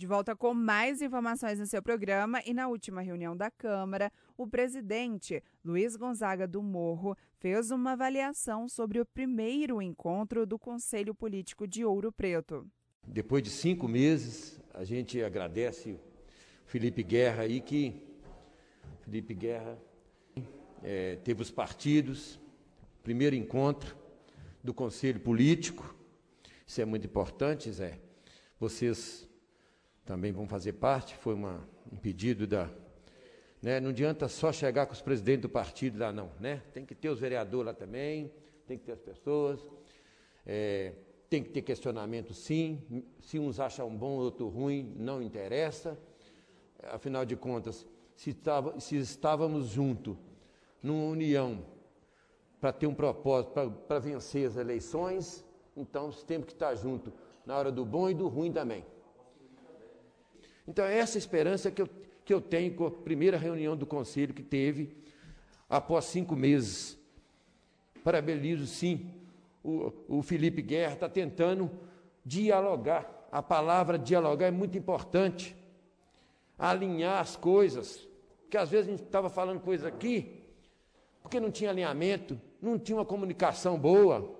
De volta com mais informações no seu programa e na última reunião da Câmara, o presidente Luiz Gonzaga do Morro fez uma avaliação sobre o primeiro encontro do Conselho Político de Ouro Preto. Depois de cinco meses, a gente agradece Felipe Guerra aí que Felipe Guerra é, teve os partidos, primeiro encontro do Conselho Político. Isso é muito importante, Zé. Vocês também vão fazer parte, foi uma, um pedido da. Né, não adianta só chegar com os presidentes do partido lá, não. Né? Tem que ter os vereadores lá também, tem que ter as pessoas, é, tem que ter questionamento sim. Se uns acham bom, outro ruim, não interessa. Afinal de contas, se, tava, se estávamos juntos, numa união, para ter um propósito, para vencer as eleições, então temos que estar juntos na hora do bom e do ruim também. Então, é essa esperança que eu, que eu tenho com a primeira reunião do conselho que teve após cinco meses. Parabenizo, sim, o, o Felipe Guerra está tentando dialogar. A palavra dialogar é muito importante. Alinhar as coisas. Porque às vezes a gente estava falando coisa aqui, porque não tinha alinhamento, não tinha uma comunicação boa.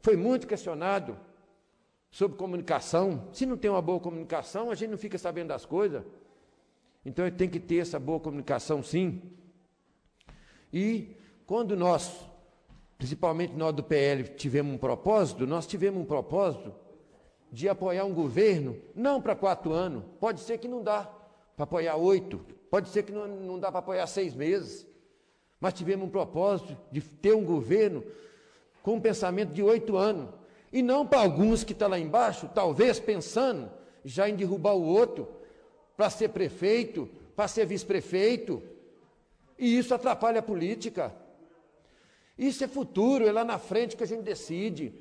Foi muito questionado sobre comunicação. Se não tem uma boa comunicação, a gente não fica sabendo das coisas. Então tem que ter essa boa comunicação, sim. E quando nós, principalmente nós do PL, tivemos um propósito, nós tivemos um propósito de apoiar um governo, não para quatro anos, pode ser que não dá para apoiar oito, pode ser que não, não dá para apoiar seis meses, mas tivemos um propósito de ter um governo com um pensamento de oito anos, e não para alguns que estão tá lá embaixo, talvez pensando já em derrubar o outro, para ser prefeito, para ser vice-prefeito. E isso atrapalha a política. Isso é futuro, é lá na frente que a gente decide.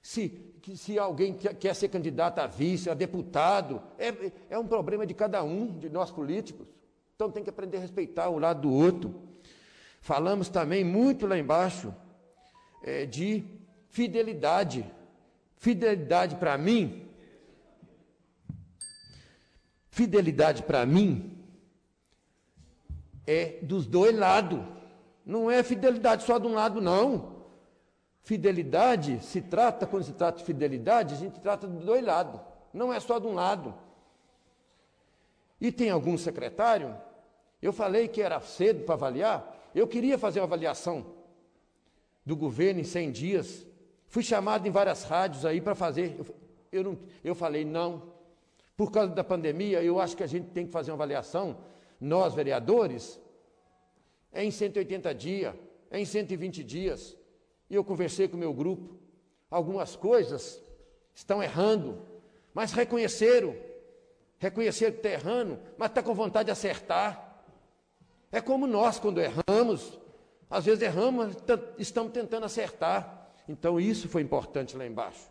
Se, se alguém quer, ser candidato a vice, a deputado, é, é um problema de cada um, de nós políticos. Então tem que aprender a respeitar o lado do outro. Falamos também muito lá embaixo é, de fidelidade. Fidelidade para mim, fidelidade para mim é dos dois lados. Não é fidelidade só de um lado, não. Fidelidade se trata, quando se trata de fidelidade, a gente trata dos dois lados. Não é só de um lado. E tem algum secretário, eu falei que era cedo para avaliar, eu queria fazer uma avaliação do governo em 100 dias, Fui chamado em várias rádios aí para fazer. Eu, eu, não, eu falei, não. Por causa da pandemia, eu acho que a gente tem que fazer uma avaliação, nós, vereadores, é em 180 dias, é em 120 dias. E eu conversei com o meu grupo. Algumas coisas estão errando, mas reconheceram. Reconheceram que está errando, mas está com vontade de acertar. É como nós, quando erramos, às vezes erramos, mas estamos tentando acertar. Então, isso foi importante lá embaixo.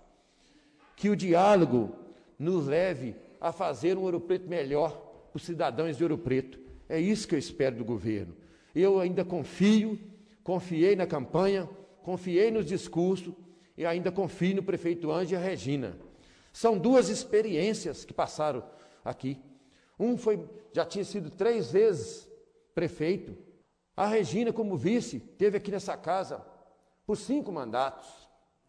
Que o diálogo nos leve a fazer um Ouro Preto melhor para os cidadãos de Ouro Preto. É isso que eu espero do governo. Eu ainda confio, confiei na campanha, confiei nos discursos e ainda confio no prefeito Anjo e a Regina. São duas experiências que passaram aqui. Um foi, já tinha sido três vezes prefeito. A Regina, como vice, teve aqui nessa casa por cinco mandatos.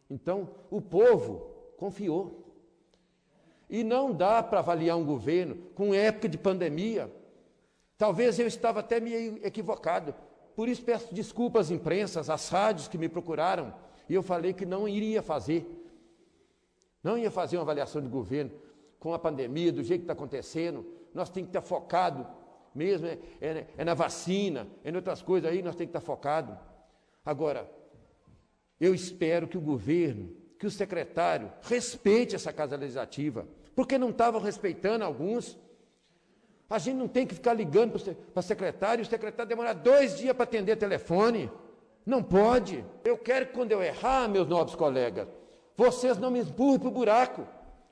Então, o povo confiou. E não dá para avaliar um governo com época de pandemia. Talvez eu estava até meio equivocado. Por isso peço desculpas às imprensas, às rádios que me procuraram. E eu falei que não iria fazer. Não ia fazer uma avaliação de governo com a pandemia, do jeito que está acontecendo. Nós temos que estar focado mesmo, é, é, é na vacina, é em outras coisas aí, nós temos que estar focado. Agora, eu espero que o governo, que o secretário respeite essa casa legislativa, porque não estavam respeitando alguns. A gente não tem que ficar ligando para o secretário, o secretário demorar dois dias para atender telefone. Não pode. Eu quero que quando eu errar, meus nobres colegas, vocês não me empurrem para o buraco.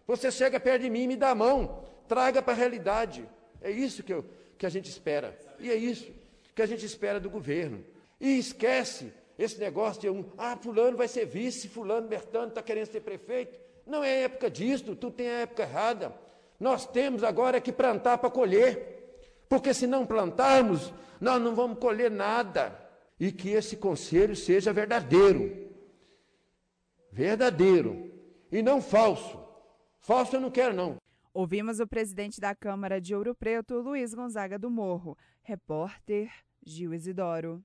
Você chega perto de mim e me dá a mão. Traga para a realidade. É isso que, eu, que a gente espera. E é isso que a gente espera do governo. E esquece esse negócio de um, ah, fulano vai ser vice, fulano, Bertano está querendo ser prefeito. Não é época disso, tu tem a época errada. Nós temos agora que plantar para colher, porque se não plantarmos, nós não vamos colher nada. E que esse conselho seja verdadeiro. Verdadeiro. E não falso. Falso eu não quero, não. Ouvimos o presidente da Câmara de Ouro Preto, Luiz Gonzaga do Morro. Repórter Gil Isidoro.